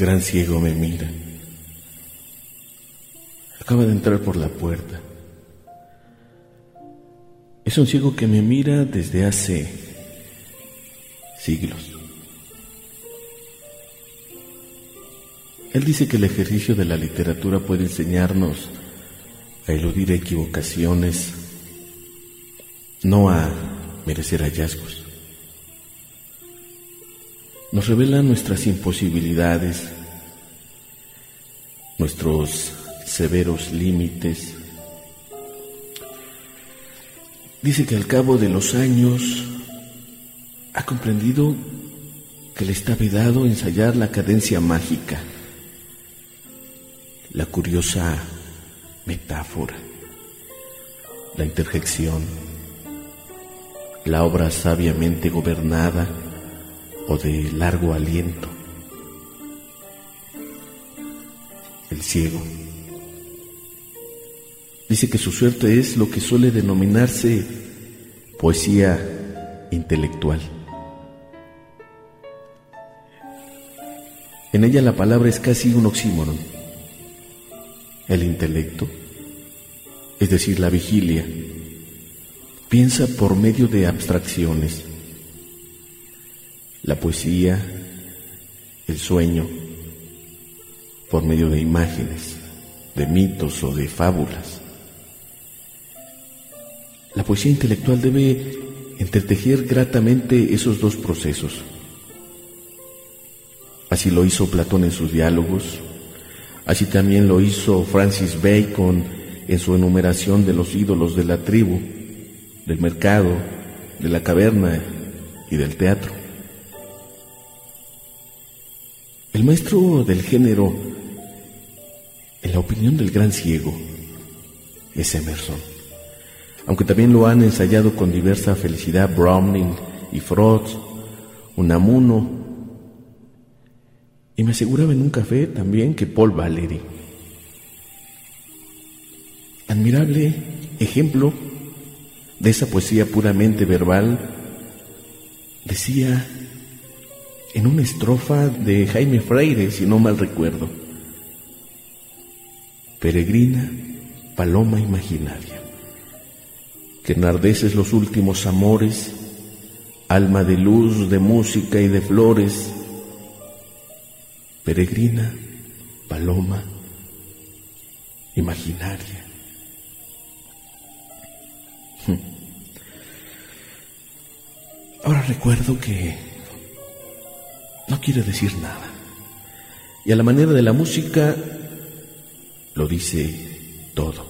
Gran ciego me mira. Acaba de entrar por la puerta. Es un ciego que me mira desde hace siglos. Él dice que el ejercicio de la literatura puede enseñarnos a eludir equivocaciones, no a merecer hallazgos. Nos revela nuestras imposibilidades, nuestros severos límites. Dice que al cabo de los años ha comprendido que le está vedado ensayar la cadencia mágica, la curiosa metáfora, la interjección, la obra sabiamente gobernada o de largo aliento, el ciego. Dice que su suerte es lo que suele denominarse poesía intelectual. En ella la palabra es casi un oxímoron. El intelecto, es decir, la vigilia, piensa por medio de abstracciones. La poesía, el sueño, por medio de imágenes, de mitos o de fábulas. La poesía intelectual debe entretejer gratamente esos dos procesos. Así lo hizo Platón en sus diálogos, así también lo hizo Francis Bacon en su enumeración de los ídolos de la tribu, del mercado, de la caverna y del teatro. El maestro del género, en la opinión del gran ciego, es Emerson aunque también lo han ensayado con diversa felicidad Browning y Freud, Unamuno, y me aseguraba en un café también que Paul Valéry. Admirable ejemplo de esa poesía puramente verbal, decía en una estrofa de Jaime Freire, si no mal recuerdo, peregrina, paloma imaginaria que enardeces los últimos amores, alma de luz, de música y de flores, peregrina, paloma, imaginaria. Ahora recuerdo que no quiere decir nada. Y a la manera de la música lo dice todo.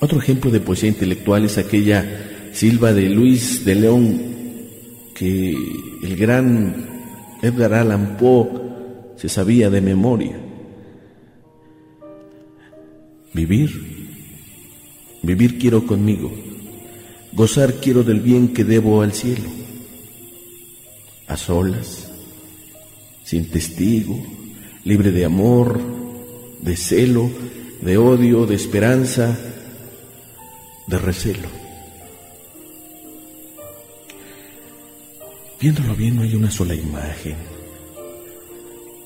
Otro ejemplo de poesía intelectual es aquella silva de Luis de León que el gran Edgar Allan Poe se sabía de memoria. Vivir, vivir quiero conmigo, gozar quiero del bien que debo al cielo, a solas, sin testigo, libre de amor, de celo, de odio, de esperanza, de recelo. Viéndolo bien, no hay una sola imagen,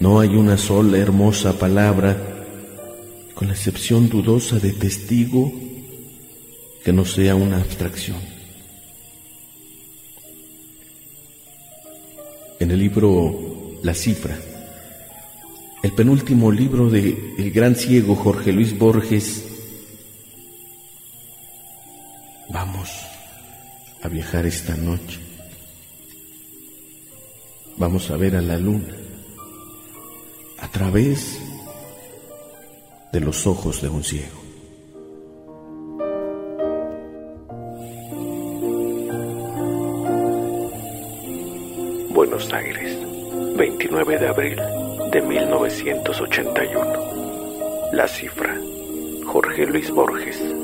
no hay una sola hermosa palabra, con la excepción dudosa de testigo que no sea una abstracción. En el libro La cifra, el penúltimo libro de el gran ciego Jorge Luis Borges, Vamos a viajar esta noche. Vamos a ver a la luna a través de los ojos de un ciego. Buenos Aires, 29 de abril de 1981. La cifra, Jorge Luis Borges.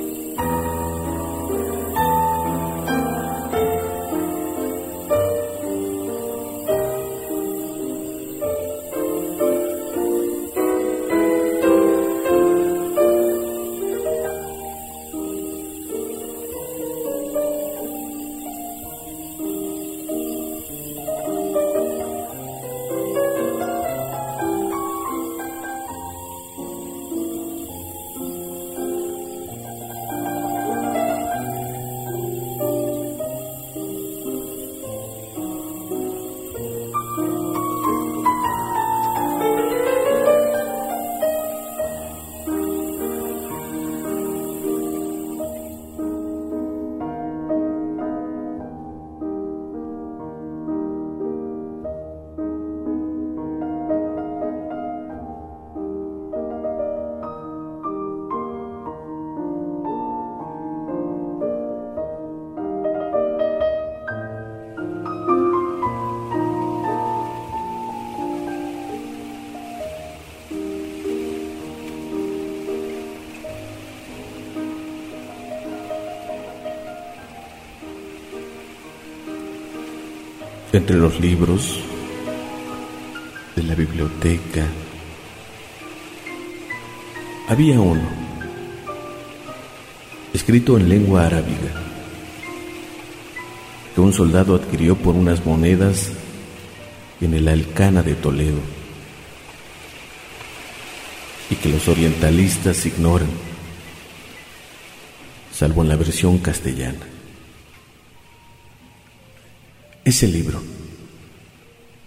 Entre los libros de la biblioteca había uno, escrito en lengua arábiga, que un soldado adquirió por unas monedas en el Alcana de Toledo y que los orientalistas ignoran, salvo en la versión castellana. Ese libro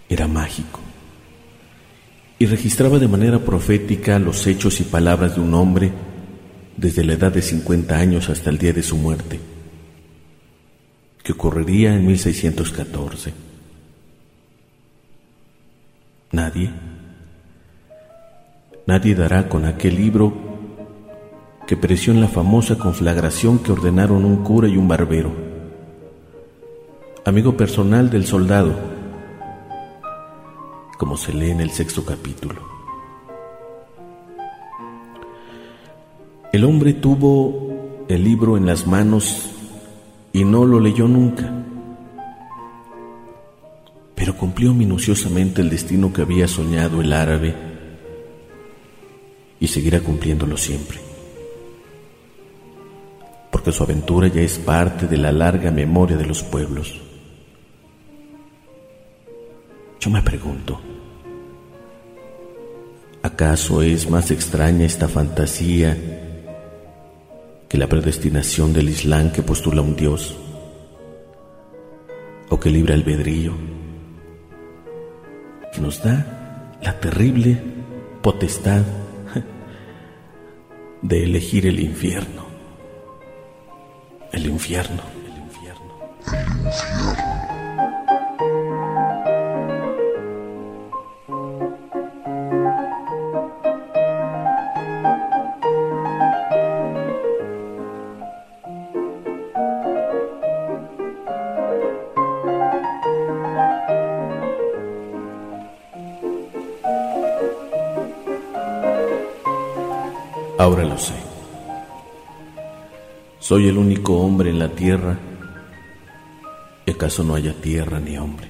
era mágico y registraba de manera profética los hechos y palabras de un hombre desde la edad de 50 años hasta el día de su muerte, que ocurriría en 1614. Nadie, nadie dará con aquel libro que pereció en la famosa conflagración que ordenaron un cura y un barbero amigo personal del soldado, como se lee en el sexto capítulo. El hombre tuvo el libro en las manos y no lo leyó nunca, pero cumplió minuciosamente el destino que había soñado el árabe y seguirá cumpliéndolo siempre, porque su aventura ya es parte de la larga memoria de los pueblos. Yo me pregunto, ¿acaso es más extraña esta fantasía que la predestinación del Islam que postula un Dios? ¿O que libre albedrío? Que nos da la terrible potestad de elegir el infierno. El infierno. El infierno. El infierno. Ahora lo sé. Soy el único hombre en la tierra. ¿Y acaso no haya tierra ni hombre?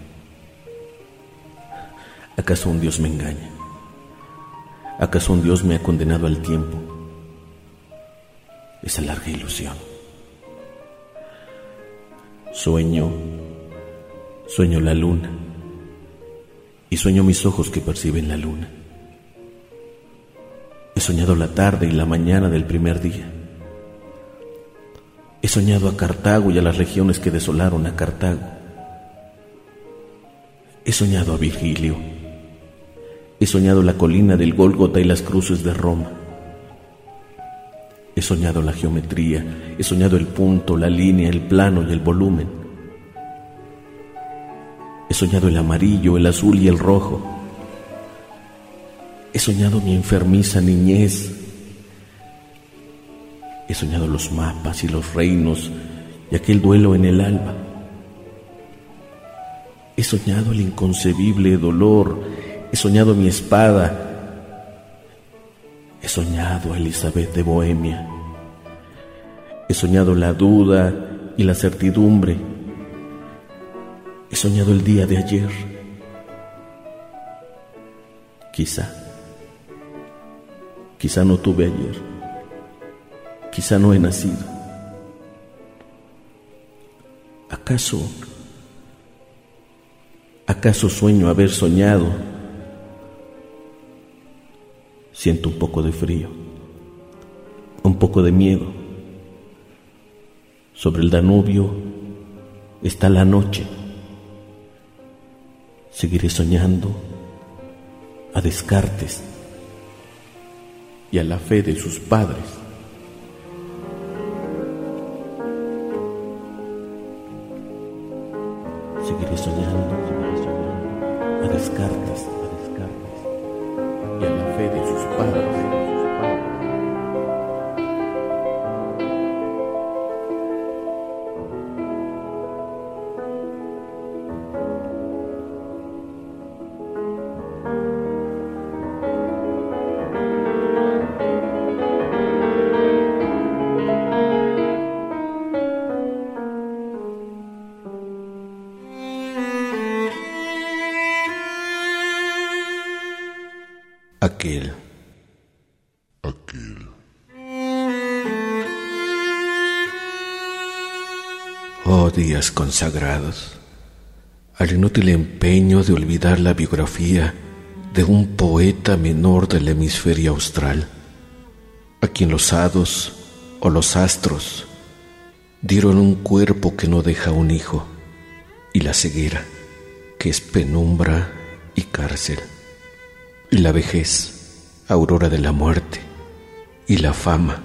¿Acaso un Dios me engaña? ¿Acaso un Dios me ha condenado al tiempo? Esa larga ilusión. Sueño, sueño la luna y sueño mis ojos que perciben la luna. Soñado la tarde y la mañana del primer día. He soñado a Cartago y a las regiones que desolaron a Cartago. He soñado a Virgilio. He soñado la colina del Gólgota y las cruces de Roma. He soñado la geometría, he soñado el punto, la línea, el plano y el volumen. He soñado el amarillo, el azul y el rojo. He soñado mi enfermiza niñez. He soñado los mapas y los reinos y aquel duelo en el alba. He soñado el inconcebible dolor. He soñado mi espada. He soñado a Elizabeth de Bohemia. He soñado la duda y la certidumbre. He soñado el día de ayer. Quizá Quizá no tuve ayer. Quizá no he nacido. ¿Acaso, acaso sueño haber soñado? Siento un poco de frío, un poco de miedo. Sobre el Danubio está la noche. Seguiré soñando a Descartes y a la fe de sus padres. Consagrados al inútil empeño de olvidar la biografía de un poeta menor del hemisferio austral, a quien los hados o los astros dieron un cuerpo que no deja un hijo y la ceguera que es penumbra y cárcel y la vejez, aurora de la muerte, y la fama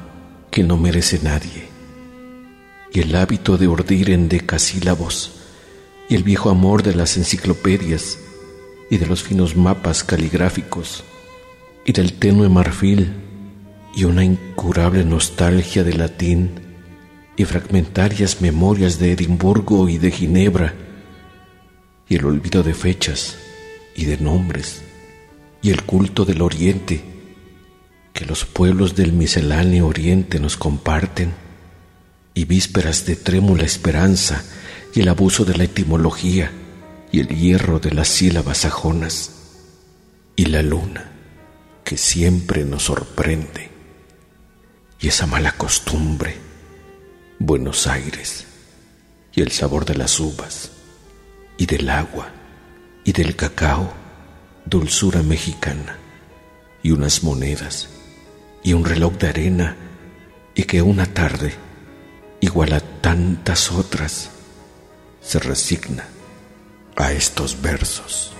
que no merece nadie, y el hábito de ordir en decasílabos, y el viejo amor de las enciclopedias y de los finos mapas caligráficos, y del tenue marfil, y una incurable nostalgia de latín, y fragmentarias memorias de Edimburgo y de Ginebra, y el olvido de fechas y de nombres y el culto del Oriente que los pueblos del misceláneo Oriente nos comparten, y vísperas de trémula esperanza y el abuso de la etimología y el hierro de las sílabas sajonas, y la luna que siempre nos sorprende, y esa mala costumbre, Buenos Aires, y el sabor de las uvas, y del agua, y del cacao, dulzura mexicana y unas monedas y un reloj de arena y que una tarde, igual a tantas otras, se resigna a estos versos.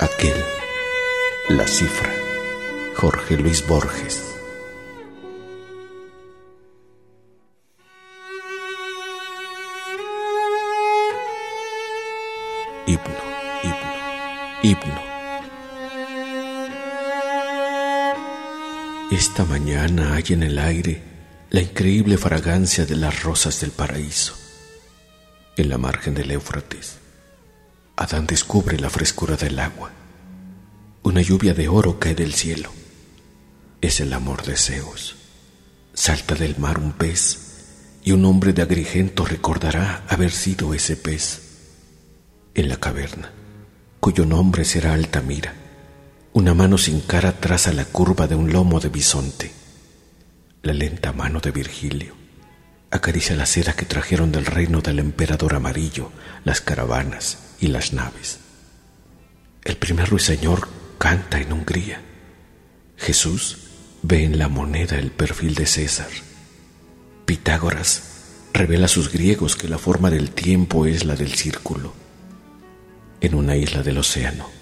Aquel, la cifra, Jorge Luis Borges. himno, himno, himno. Esta mañana hay en el aire la increíble fragancia de las rosas del paraíso. En la margen del Éufrates, Adán descubre la frescura del agua. Una lluvia de oro cae del cielo. Es el amor de Zeus. Salta del mar un pez y un hombre de Agrigento recordará haber sido ese pez en la caverna, cuyo nombre será Altamira. Una mano sin cara traza la curva de un lomo de bisonte. La lenta mano de Virgilio acaricia la seda que trajeron del reino del emperador amarillo, las caravanas y las naves. El primer ruiseñor canta en Hungría. Jesús ve en la moneda el perfil de César. Pitágoras revela a sus griegos que la forma del tiempo es la del círculo en una isla del océano.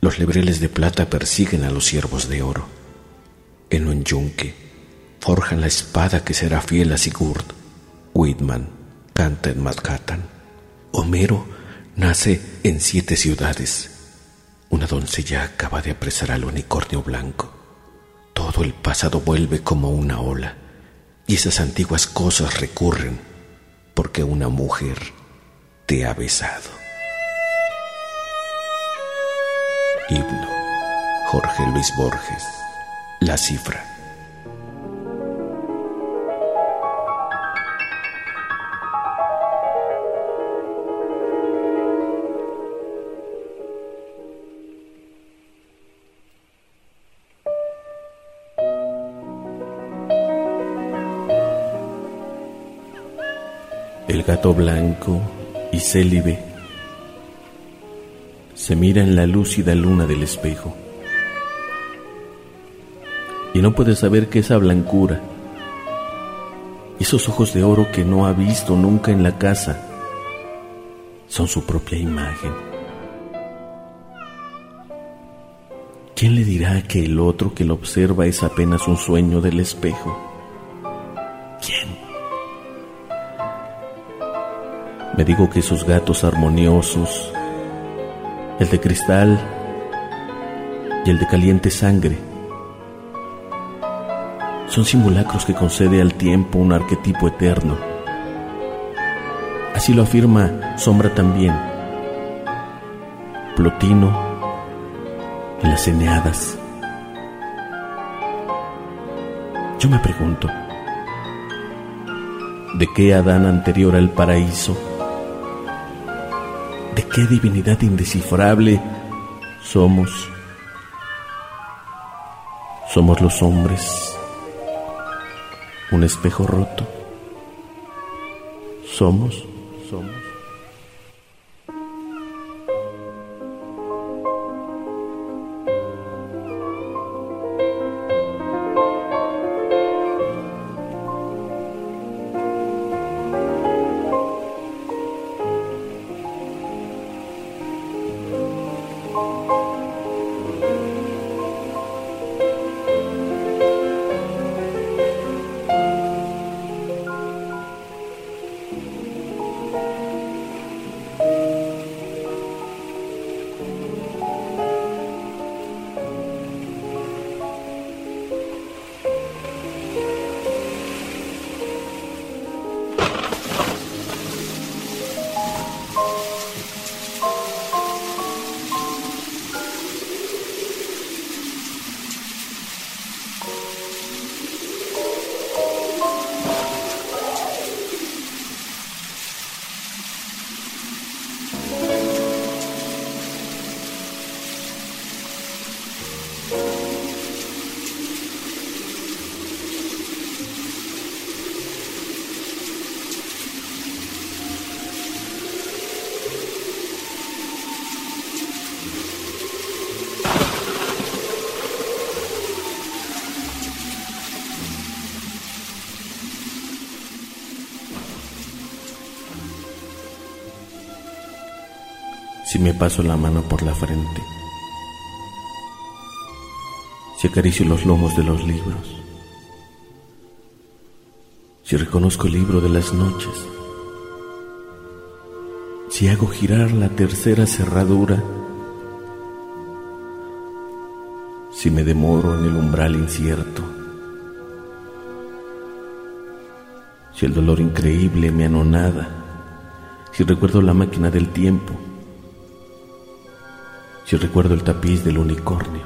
Los lebreles de plata persiguen a los ciervos de oro. En un yunque forjan la espada que será fiel a Sigurd. Whitman canta en Manhattan. Homero nace en siete ciudades. Una doncella acaba de apresar al unicornio blanco. Todo el pasado vuelve como una ola y esas antiguas cosas recurren porque una mujer te ha besado. Himno. Jorge Luis Borges. La cifra. El gato blanco y célibe se mira en la lúcida luna del espejo. Y no puede saber que esa blancura, esos ojos de oro que no ha visto nunca en la casa, son su propia imagen. ¿Quién le dirá que el otro que lo observa es apenas un sueño del espejo? ¿Quién? Me digo que esos gatos armoniosos, el de cristal y el de caliente sangre. Son simulacros que concede al tiempo un arquetipo eterno. Así lo afirma Sombra también. Plotino y las Eneadas. Yo me pregunto, ¿de qué Adán anterior al paraíso qué divinidad indescifrable somos. Somos los hombres, un espejo roto. Somos, somos. Me paso la mano por la frente, si acaricio los lomos de los libros, si reconozco el libro de las noches, si hago girar la tercera cerradura, si me demoro en el umbral incierto, si el dolor increíble me anonada, si recuerdo la máquina del tiempo, si recuerdo el tapiz del unicornio,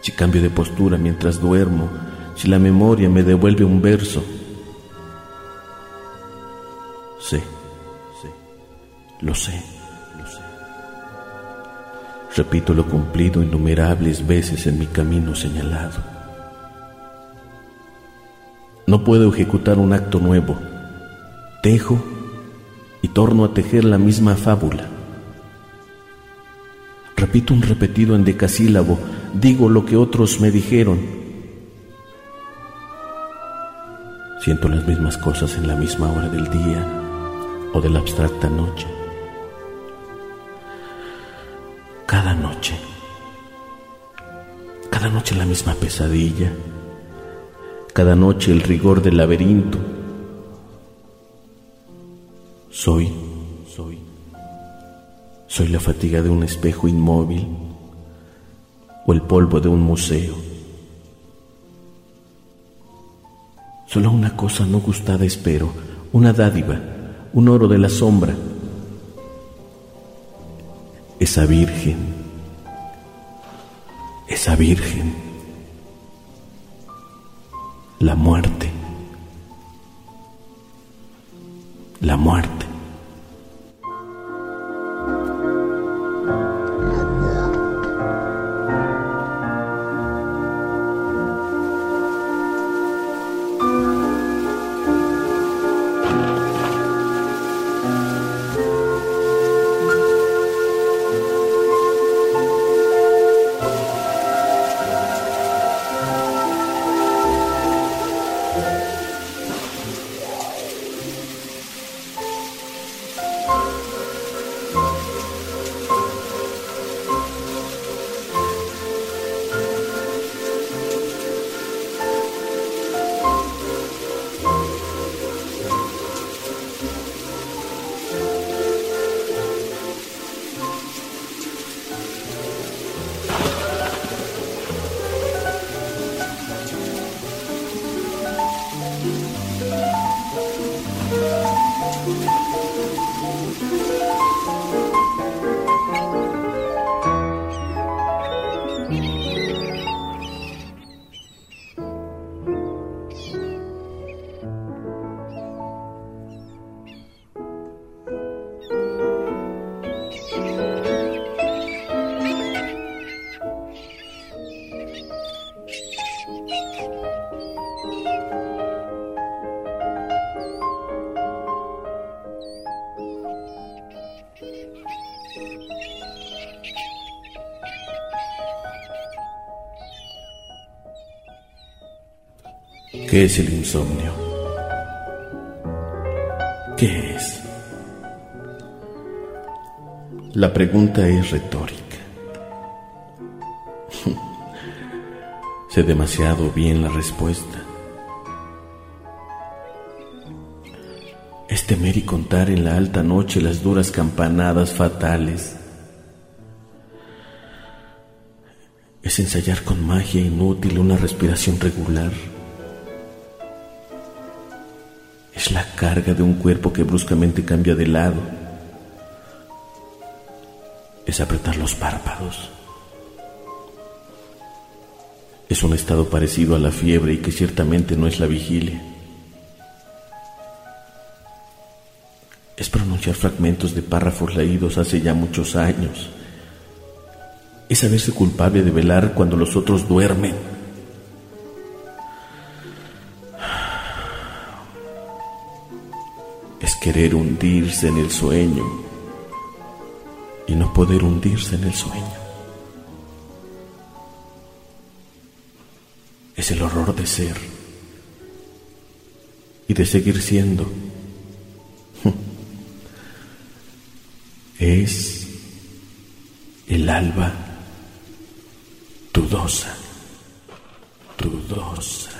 si cambio de postura mientras duermo, si la memoria me devuelve un verso. Sé, sé, lo sé, lo sé. Repito lo cumplido innumerables veces en mi camino señalado. No puedo ejecutar un acto nuevo. Tejo y torno a tejer la misma fábula. Repito un repetido en decasílabo, digo lo que otros me dijeron. Siento las mismas cosas en la misma hora del día o de la abstracta noche. Cada noche, cada noche la misma pesadilla, cada noche el rigor del laberinto. Soy, soy la fatiga de un espejo inmóvil o el polvo de un museo. Solo una cosa no gustada espero, una dádiva, un oro de la sombra. Esa virgen, esa virgen, la muerte, la muerte. ¿Qué es el insomnio? ¿Qué es? La pregunta es retórica. sé demasiado bien la respuesta. Es temer y contar en la alta noche las duras campanadas fatales. Es ensayar con magia inútil una respiración regular. Carga de un cuerpo que bruscamente cambia de lado. Es apretar los párpados. Es un estado parecido a la fiebre y que ciertamente no es la vigilia. Es pronunciar fragmentos de párrafos leídos hace ya muchos años. Es saberse culpable de velar cuando los otros duermen. Querer hundirse en el sueño y no poder hundirse en el sueño. es el horror de ser y de seguir siendo. Es el alba dudosa, dudosa.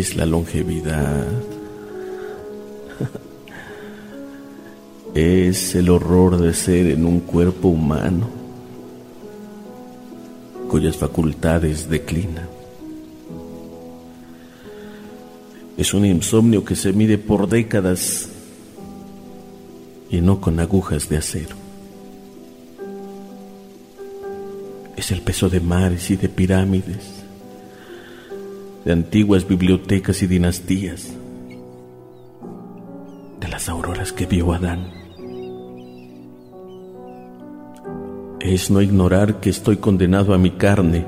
Es la longevidad? es el horror de ser en un cuerpo humano cuyas facultades declinan. Es un insomnio que se mide por décadas y no con agujas de acero. Es el peso de mares y de pirámides de antiguas bibliotecas y dinastías, de las auroras que vio Adán. Es no ignorar que estoy condenado a mi carne,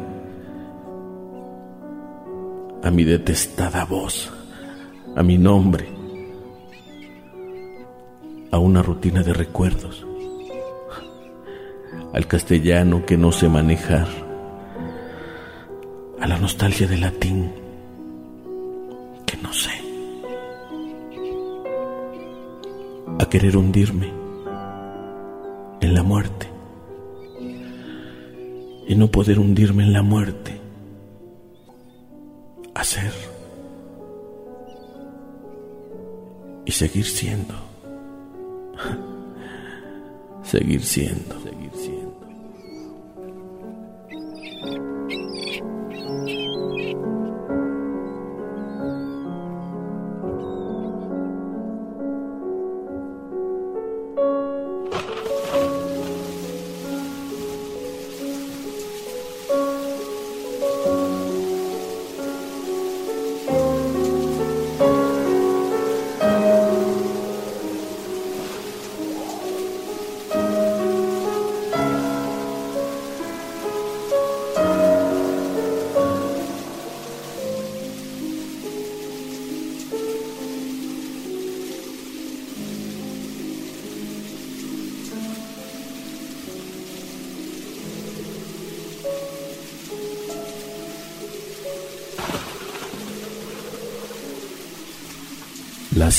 a mi detestada voz, a mi nombre, a una rutina de recuerdos, al castellano que no sé manejar, a la nostalgia del latín no sé. A querer hundirme en la muerte. Y no poder hundirme en la muerte. A ser. Y seguir siendo. seguir siendo.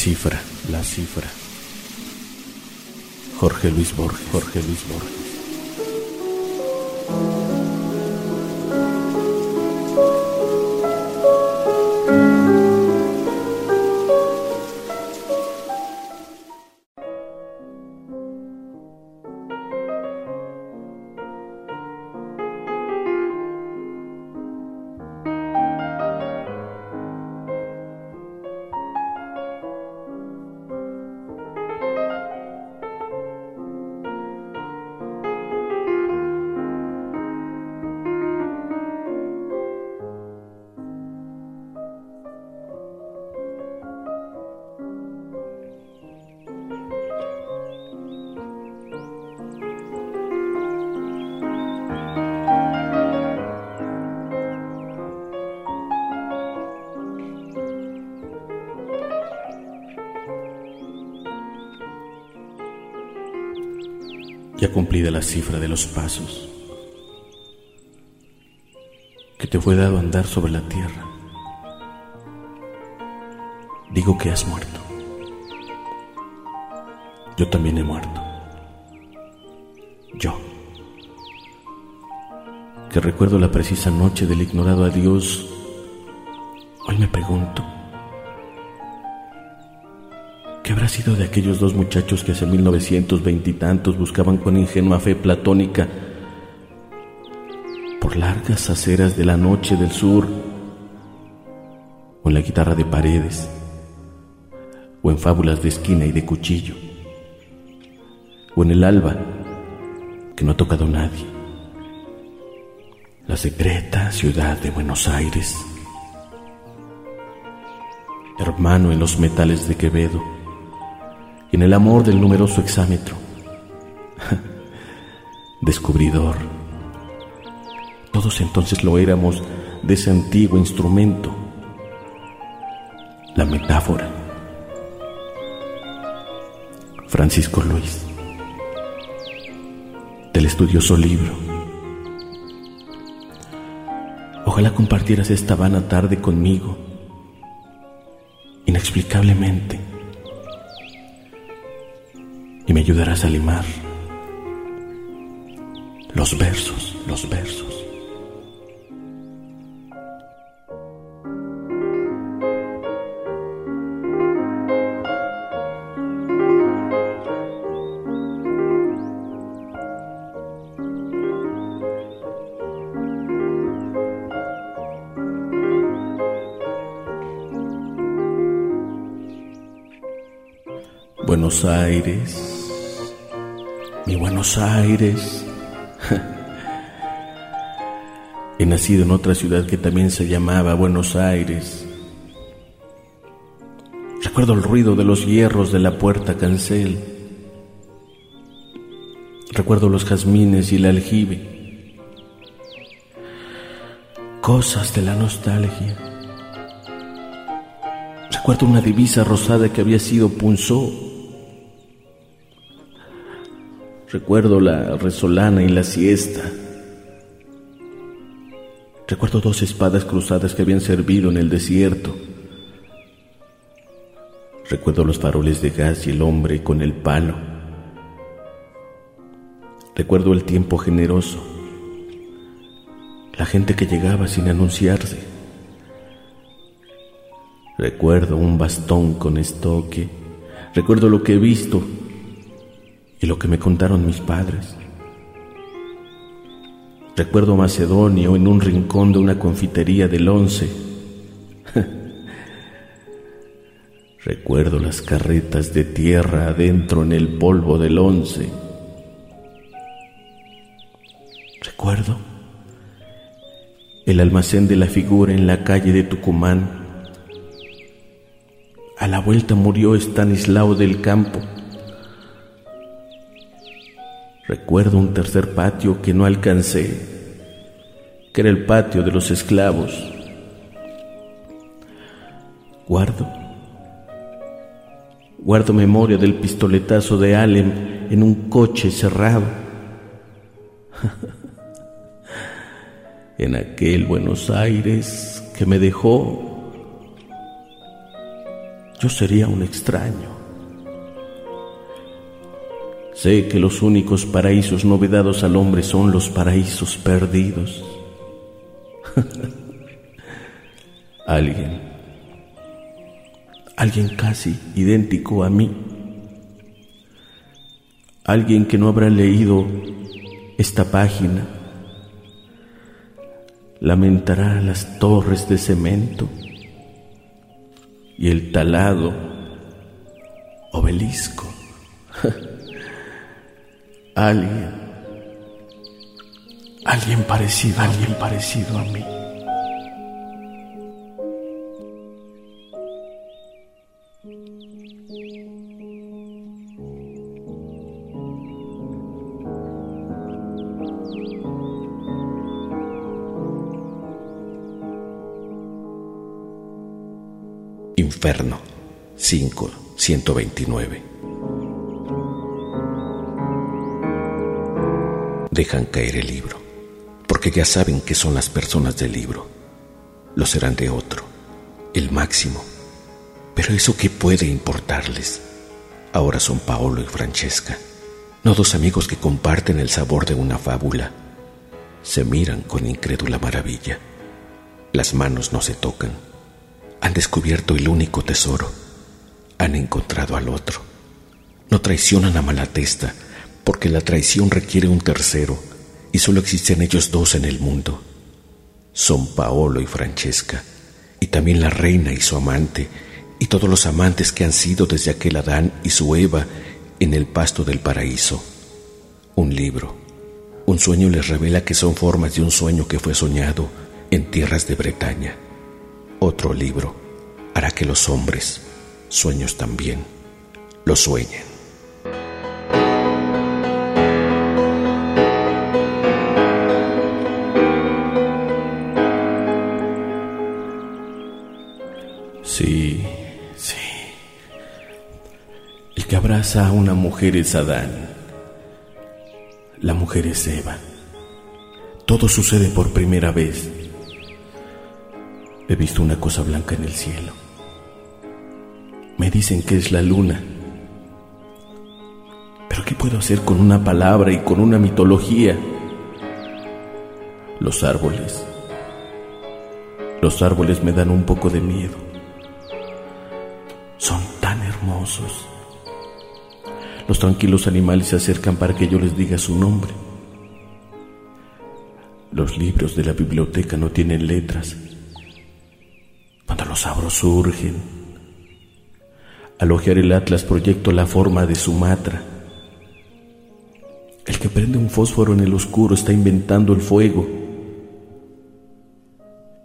Cifra, la cifra. Jorge Luis Borges, Jorge Luis Borges. Ya cumplida la cifra de los pasos que te fue dado andar sobre la tierra, digo que has muerto. Yo también he muerto. Yo, que recuerdo la precisa noche del ignorado adiós, hoy me pregunto, sido de aquellos dos muchachos que hace 1920 y tantos buscaban con ingenua fe platónica por largas aceras de la noche del sur, o en la guitarra de paredes, o en fábulas de esquina y de cuchillo, o en el alba que no ha tocado nadie, la secreta ciudad de Buenos Aires, hermano en los metales de Quevedo, en el amor del numeroso exámetro. Descubridor. Todos entonces lo éramos de ese antiguo instrumento, la metáfora. Francisco Luis, del estudioso libro. Ojalá compartieras esta vana tarde conmigo, inexplicablemente me ayudarás a limar los versos, los versos. Buenos Aires Buenos Aires. He nacido en otra ciudad que también se llamaba Buenos Aires. Recuerdo el ruido de los hierros de la puerta cancel. Recuerdo los jazmines y el aljibe. Cosas de la nostalgia. Recuerdo una divisa rosada que había sido punzó Recuerdo la resolana y la siesta. Recuerdo dos espadas cruzadas que habían servido en el desierto. Recuerdo los faroles de gas y el hombre con el palo. Recuerdo el tiempo generoso, la gente que llegaba sin anunciarse. Recuerdo un bastón con estoque. Recuerdo lo que he visto y lo que me contaron mis padres. Recuerdo Macedonio en un rincón de una confitería del once. Recuerdo las carretas de tierra adentro en el polvo del once. Recuerdo el almacén de la figura en la calle de Tucumán. A la vuelta murió Estanislao del Campo. Recuerdo un tercer patio que no alcancé, que era el patio de los esclavos. Guardo, guardo memoria del pistoletazo de Alem en un coche cerrado. en aquel Buenos Aires que me dejó, yo sería un extraño. Sé que los únicos paraísos no vedados al hombre son los paraísos perdidos. alguien, alguien casi idéntico a mí, alguien que no habrá leído esta página, lamentará las torres de cemento y el talado obelisco. Alguien, alguien parecido, alguien parecido a mí. Inferno 5 129 dejan caer el libro, porque ya saben que son las personas del libro. Lo serán de otro, el máximo. Pero eso qué puede importarles. Ahora son Paolo y Francesca, no dos amigos que comparten el sabor de una fábula. Se miran con incrédula maravilla. Las manos no se tocan. Han descubierto el único tesoro. Han encontrado al otro. No traicionan a Malatesta, porque la traición requiere un tercero y solo existen ellos dos en el mundo. Son Paolo y Francesca, y también la reina y su amante, y todos los amantes que han sido desde aquel Adán y su Eva en el pasto del paraíso. Un libro, un sueño les revela que son formas de un sueño que fue soñado en tierras de Bretaña. Otro libro hará que los hombres, sueños también, lo sueñen. Abraza a una mujer es Adán. La mujer es Eva. Todo sucede por primera vez. He visto una cosa blanca en el cielo. Me dicen que es la luna. Pero ¿qué puedo hacer con una palabra y con una mitología? Los árboles. Los árboles me dan un poco de miedo son tan hermosos. Los tranquilos animales se acercan para que yo les diga su nombre. Los libros de la biblioteca no tienen letras. Cuando los abro surgen. Al ojear el atlas proyecto la forma de Sumatra. El que prende un fósforo en el oscuro está inventando el fuego.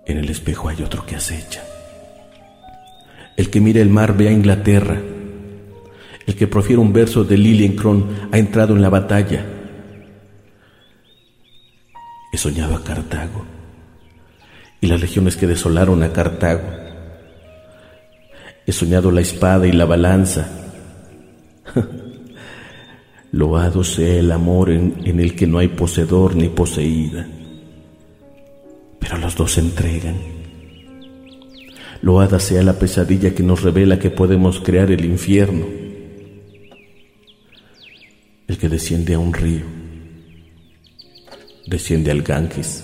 En el espejo hay otro que acecha. El que mira el mar ve a Inglaterra. El que profiere un verso de Liliencron ha entrado en la batalla. He soñado a Cartago y las legiones que desolaron a Cartago. He soñado la espada y la balanza. Loado sea el amor en, en, el que no hay poseedor ni poseída. Pero los dos se entregan. Loada sea la pesadilla que nos revela que podemos crear el infierno. El que desciende a un río, desciende al Ganges.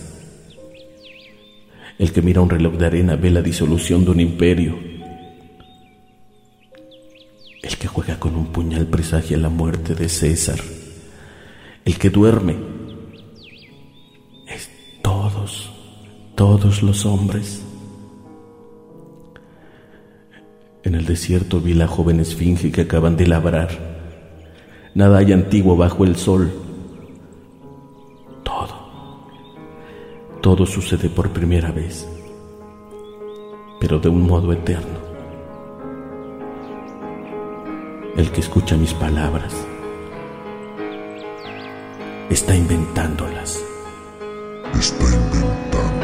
El que mira un reloj de arena ve la disolución de un imperio. El que juega con un puñal presagia la muerte de César. El que duerme es todos, todos los hombres. En el desierto vi la joven esfinge que acaban de labrar. Nada hay antiguo bajo el sol. Todo, todo sucede por primera vez, pero de un modo eterno. El que escucha mis palabras está inventándolas. Está inventando.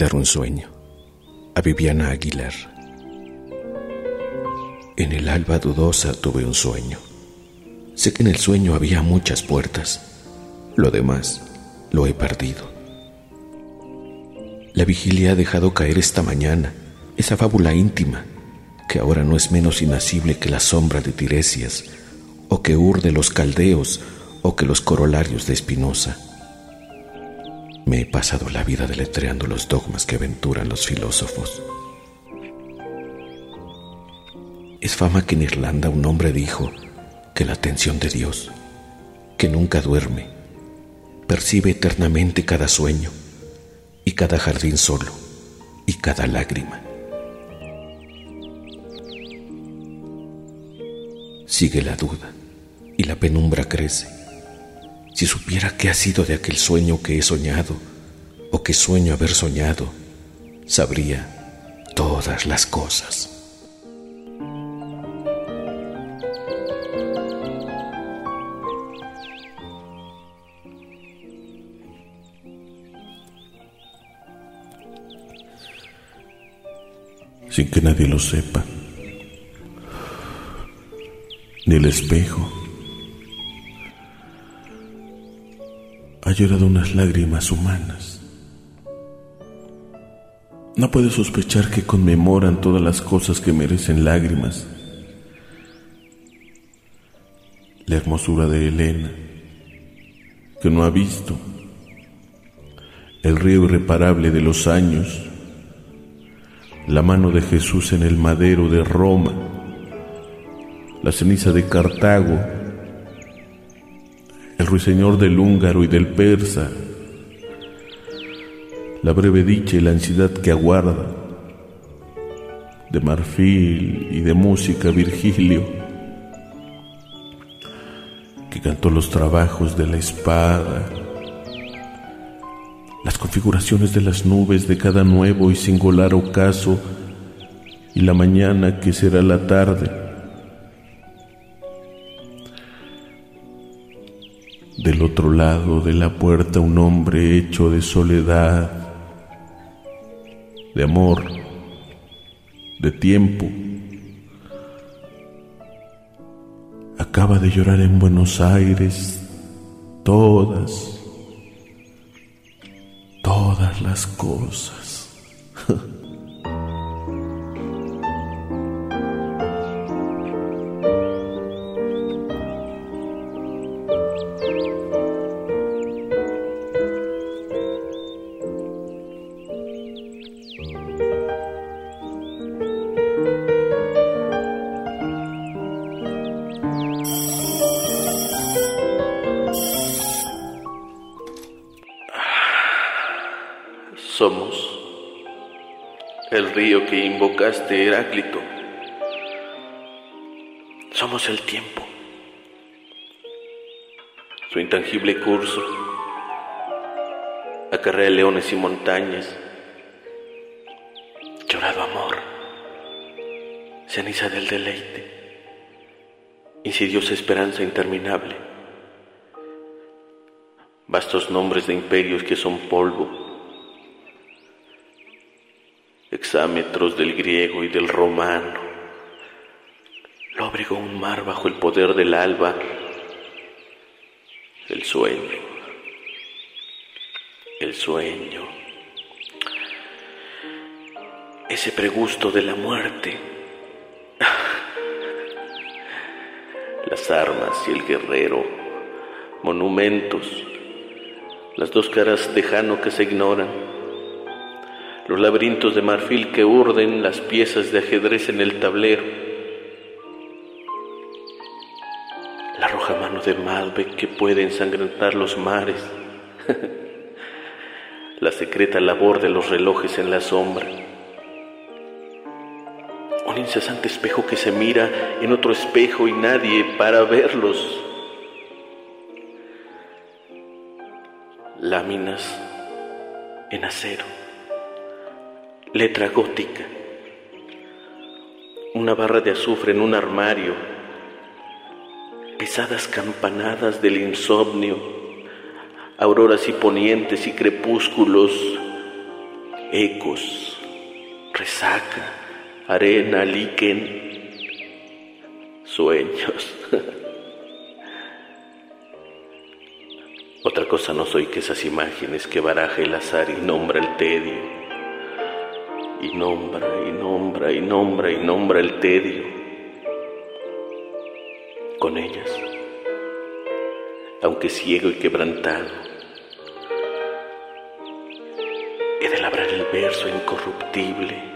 Olvidar un sueño, a Viviana Aguilar. En el alba dudosa tuve un sueño. Sé que en el sueño había muchas puertas. Lo demás lo he perdido. La vigilia ha dejado caer esta mañana esa fábula íntima que ahora no es menos inacible que la sombra de Tiresias, o que Ur de los caldeos, o que los corolarios de Espinosa pasado la vida deletreando los dogmas que aventuran los filósofos. Es fama que en Irlanda un hombre dijo que la atención de Dios, que nunca duerme, percibe eternamente cada sueño y cada jardín solo y cada lágrima. Sigue la duda y la penumbra crece. Si supiera qué ha sido de aquel sueño que he soñado o que sueño haber soñado, sabría todas las cosas. sin que nadie lo sepa, ni el espejo. Ha llorado unas lágrimas humanas. No puede sospechar que conmemoran todas las cosas que merecen lágrimas. La hermosura de Elena, que no ha visto. El río irreparable de los años la mano de Jesús en el madero de Roma, la ceniza de Cartago, el ruiseñor del húngaro y del persa, la breve dicha y la ansiedad que aguarda, de marfil y de música Virgilio, que cantó los trabajos de la espada, las configuraciones de las nubes de cada nuevo y singular ocaso y la mañana que será la tarde. Del otro lado de la puerta un hombre hecho de soledad, de amor, de tiempo. Acaba de llorar en Buenos Aires todas todas las cosas. Intangible curso acarrea leones y montañas. Llorado amor, ceniza del deleite, insidiosa esperanza interminable. Vastos nombres de imperios que son polvo exámetros del griego y del romano. Lóbrego un mar bajo el poder del alba, el sueño, el sueño, ese pregusto de la muerte, las armas y el guerrero, monumentos, las dos caras de Jano que se ignoran. Los laberintos de marfil que urden las piezas de ajedrez en el tablero, roja mano de Malbec que puede ensangrentar los mares, la secreta labor de los relojes en la sombra, un incesante espejo que se mira en otro espejo y nadie para verlos. Láminas en acero letra gótica, una barra de azufre en un armario, pesadas campanadas del insomnio, auroras y ponientes y crepúsculos, ecos, resaca, arena, líquen, sueños. Otra cosa no soy que esas imágenes que baraja el azar y nombra el tedio y nombra y nombra y nombra y nombra el tedio con ellas, aunque ciego y quebrantado, he de labrar el verso incorruptible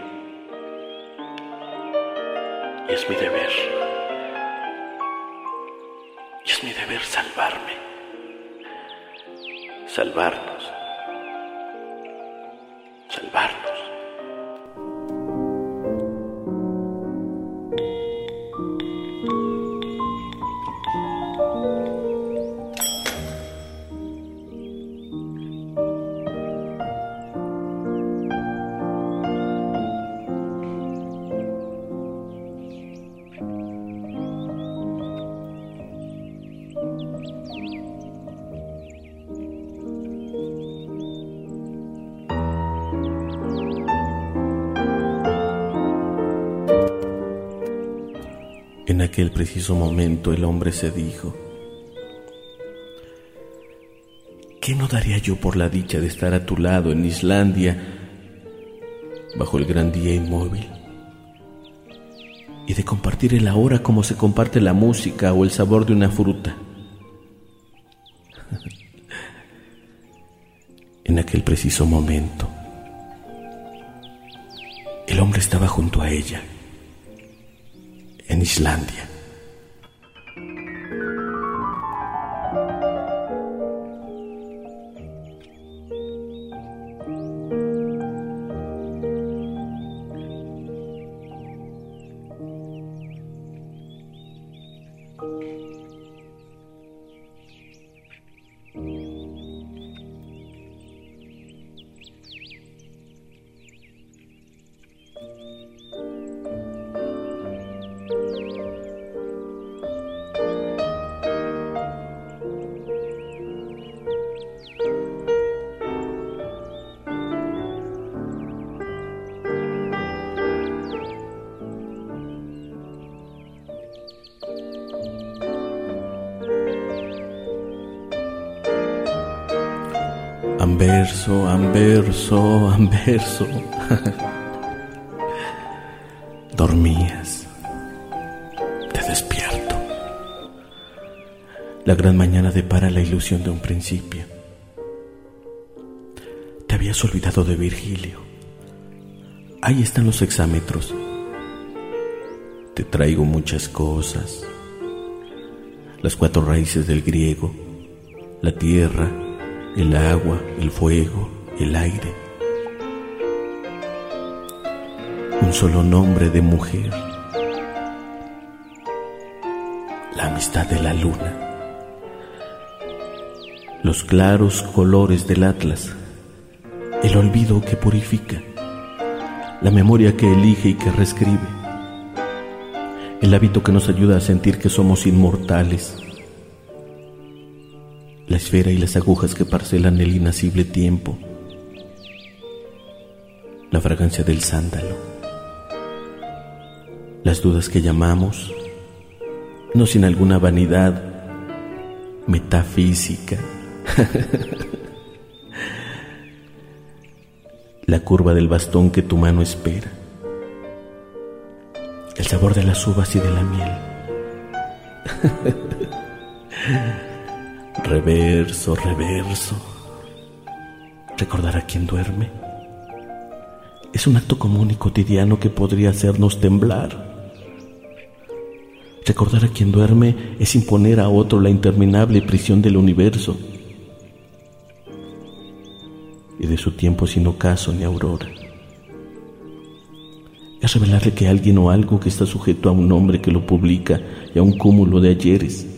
Y es mi deber. Y es mi deber salvarme. Salvarnos. Salvarnos. Aquel preciso momento el hombre se dijo, ¿qué no daría yo por la dicha de estar a tu lado en Islandia bajo el gran día inmóvil? Y de compartir el ahora como se comparte la música o el sabor de una fruta. en aquel preciso momento, el hombre estaba junto a ella Islandia. Anverso, anverso, anverso. Dormías. Te despierto. La gran mañana depara la ilusión de un principio. Te habías olvidado de Virgilio. Ahí están los exámetros. Te traigo muchas cosas. Las cuatro raíces del griego, la tierra, el agua, el fuego, el aire. Un solo nombre de mujer. La amistad de la luna. Los claros colores del atlas. El olvido que purifica. La memoria que elige y que reescribe. El hábito que nos ayuda a sentir que somos inmortales esfera y las agujas que parcelan el inacible tiempo, la fragancia del sándalo, las dudas que llamamos, no sin alguna vanidad metafísica, la curva del bastón que tu mano espera, el sabor de las uvas y de la miel. Reverso, reverso. Recordar a quien duerme es un acto común y cotidiano que podría hacernos temblar. Recordar a quien duerme es imponer a otro la interminable prisión del universo y de su tiempo sin ocaso ni aurora. Es revelarle que alguien o algo que está sujeto a un nombre que lo publica y a un cúmulo de ayeres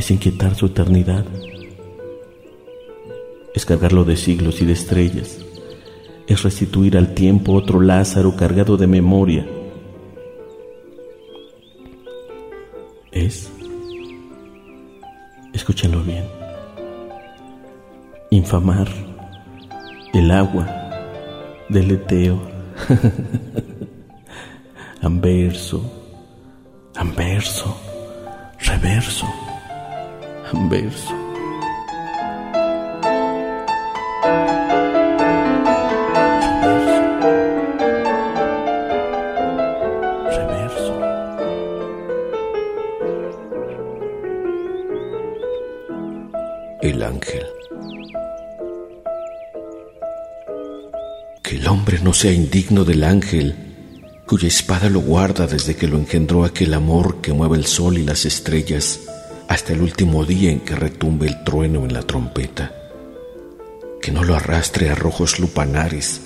es inquietar su eternidad, es cargarlo de siglos y de estrellas, es restituir al tiempo otro Lázaro cargado de memoria, es, escúchenlo bien, infamar el agua del eteo, anverso, anverso, reverso verso. Reverso. El ángel. Que el hombre no sea indigno del ángel, cuya espada lo guarda desde que lo engendró aquel amor que mueve el sol y las estrellas hasta el último día en que retumbe el trueno en la trompeta. Que no lo arrastre a rojos lupanares,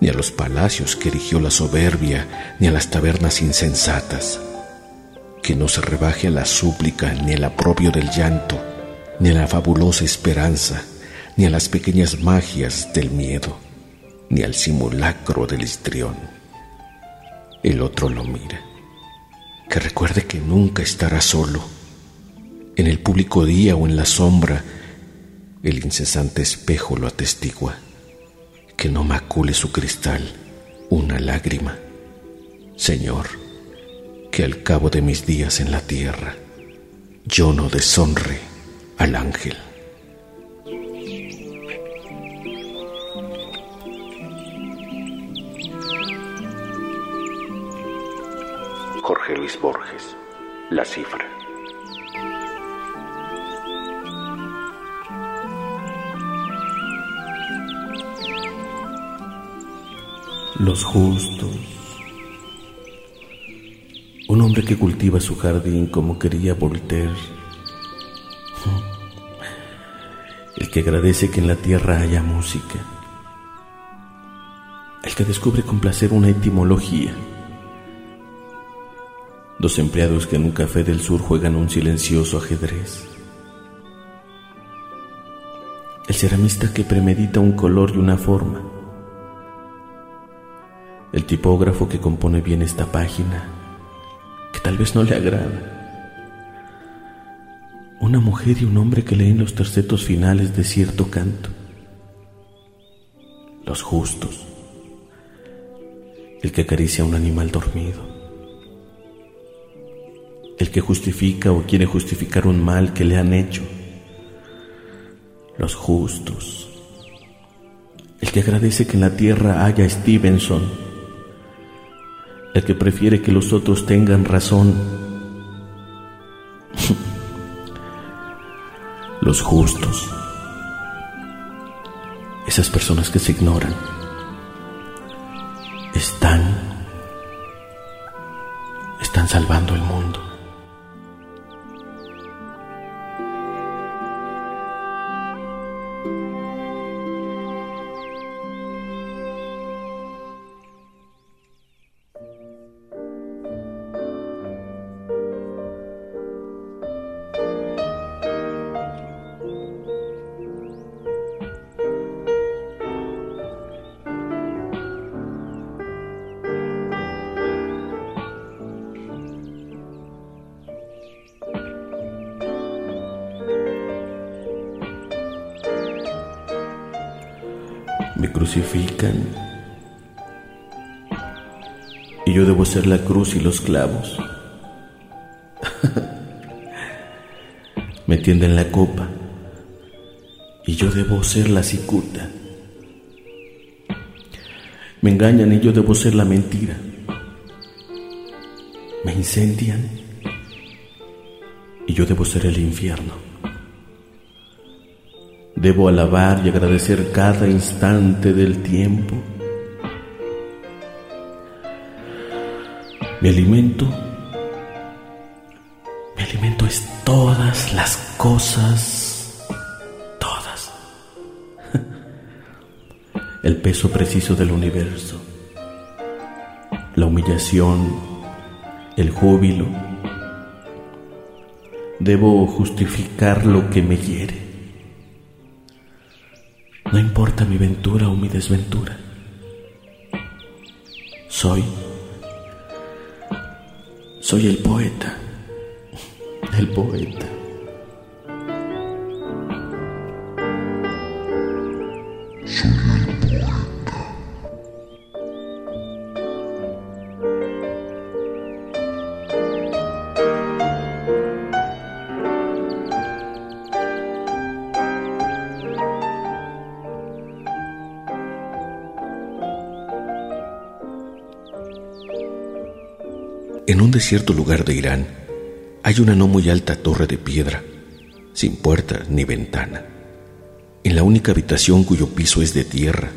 ni a los palacios que erigió la soberbia, ni a las tabernas insensatas. Que no se rebaje a la súplica, ni al aprobio del llanto, ni a la fabulosa esperanza, ni a las pequeñas magias del miedo, ni al simulacro del histrión. El otro lo mira. Que recuerde que nunca estará solo en el público día o en la sombra, el incesante espejo lo atestigua, que no macule su cristal una lágrima. Señor, que al cabo de mis días en la tierra, yo no deshonre al ángel. Jorge Luis Borges, La Cifra. Los justos. Un hombre que cultiva su jardín como quería Voltaire. El que agradece que en la tierra haya música. El que descubre con placer una etimología. Dos empleados que en un café del sur juegan un silencioso ajedrez. El ceramista que premedita un color y una forma el tipógrafo que compone bien esta página, que tal vez no le agrada. Una mujer y un hombre que leen los tercetos finales de cierto canto. Los justos. El que acaricia a un animal dormido. El que justifica o quiere justificar un mal que le han hecho. Los justos. El que agradece que en la tierra haya Stevenson el que prefiere que los otros tengan razón. los justos, esas personas que se ignoran, están, están salvando el mundo. Yo debo ser la cruz y los clavos. me tienden la copa y yo debo ser la cicuta. Me engañan y yo debo ser la mentira. Me incendian y yo debo ser el infierno. Debo alabar y agradecer cada instante del tiempo. Mi alimento, mi alimento es todas las cosas, todas. El peso preciso del universo, la humillación, el júbilo. Debo justificar lo que me hiere. No importa mi ventura o mi desventura. Soy, soy el poeta, el poeta. Desierto lugar de Irán hay una no muy alta torre de piedra, sin puerta ni ventana. En la única habitación cuyo piso es de tierra,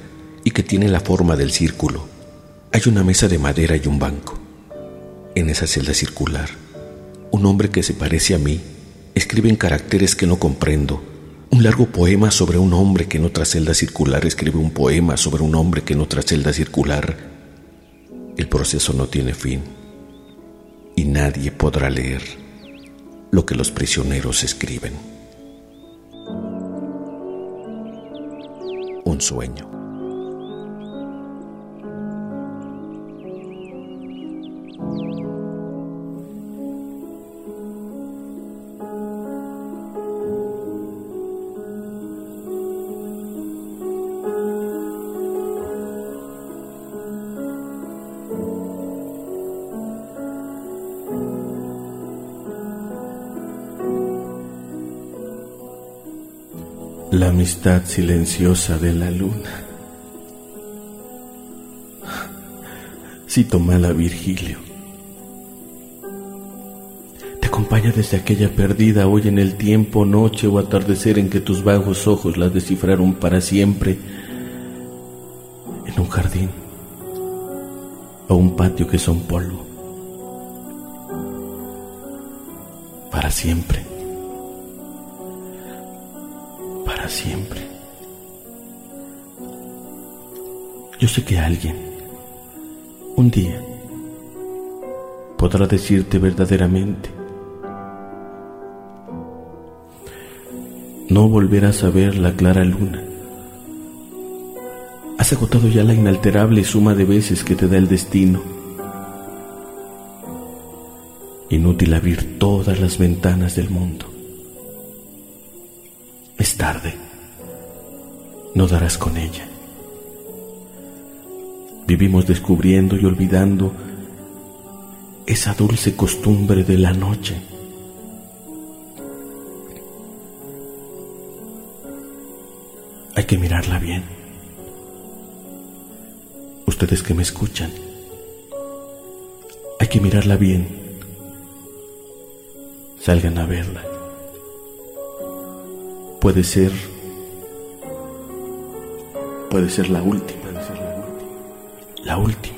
y que tiene la forma del círculo. Hay una mesa de madera y un banco. En esa celda circular, un hombre que se parece a mí escribe en caracteres que no comprendo un largo poema sobre un hombre que en otra celda circular escribe un poema sobre un hombre que en otra celda circular. El proceso no tiene fin nadie podrá leer lo que los prisioneros escriben. Un sueño. La amistad silenciosa de la luna. Cito mal a Virgilio. Te acompaña desde aquella perdida hoy en el tiempo, noche o atardecer en que tus vagos ojos la descifraron para siempre en un jardín o un patio que son polvo. Para siempre. Que alguien, un día, podrá decirte verdaderamente, no volverás a ver la clara luna. Has agotado ya la inalterable suma de veces que te da el destino. Inútil abrir todas las ventanas del mundo. Es tarde. No darás con ella. Vivimos descubriendo y olvidando esa dulce costumbre de la noche. Hay que mirarla bien. Ustedes que me escuchan, hay que mirarla bien. Salgan a verla puede ser puede ser la última, la última.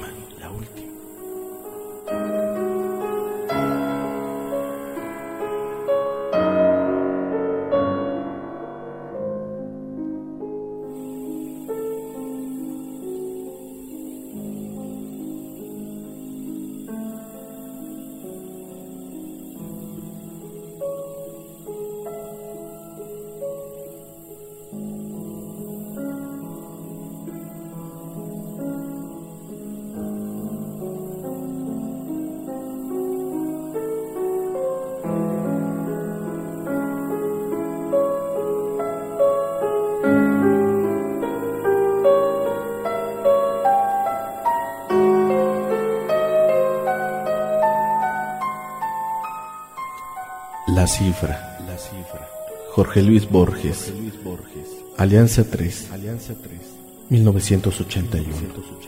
La cifra. La cifra. Jorge Luis Borges. Jorge Luis Borges. Alianza 3. Alianza 3. 1981. 1981.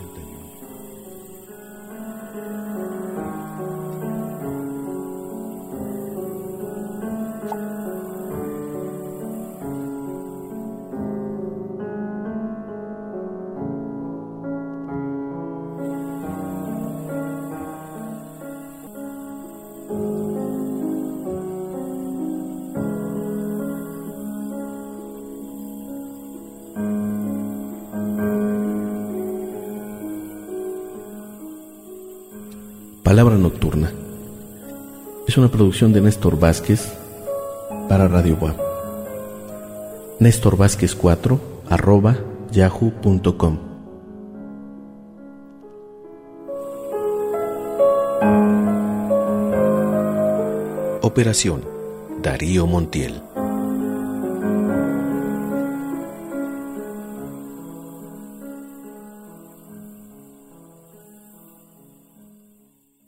Es una producción de Néstor Vázquez para Radio Web. Néstor Vázquez 4 arroba yahoo.com. Operación Darío Montiel.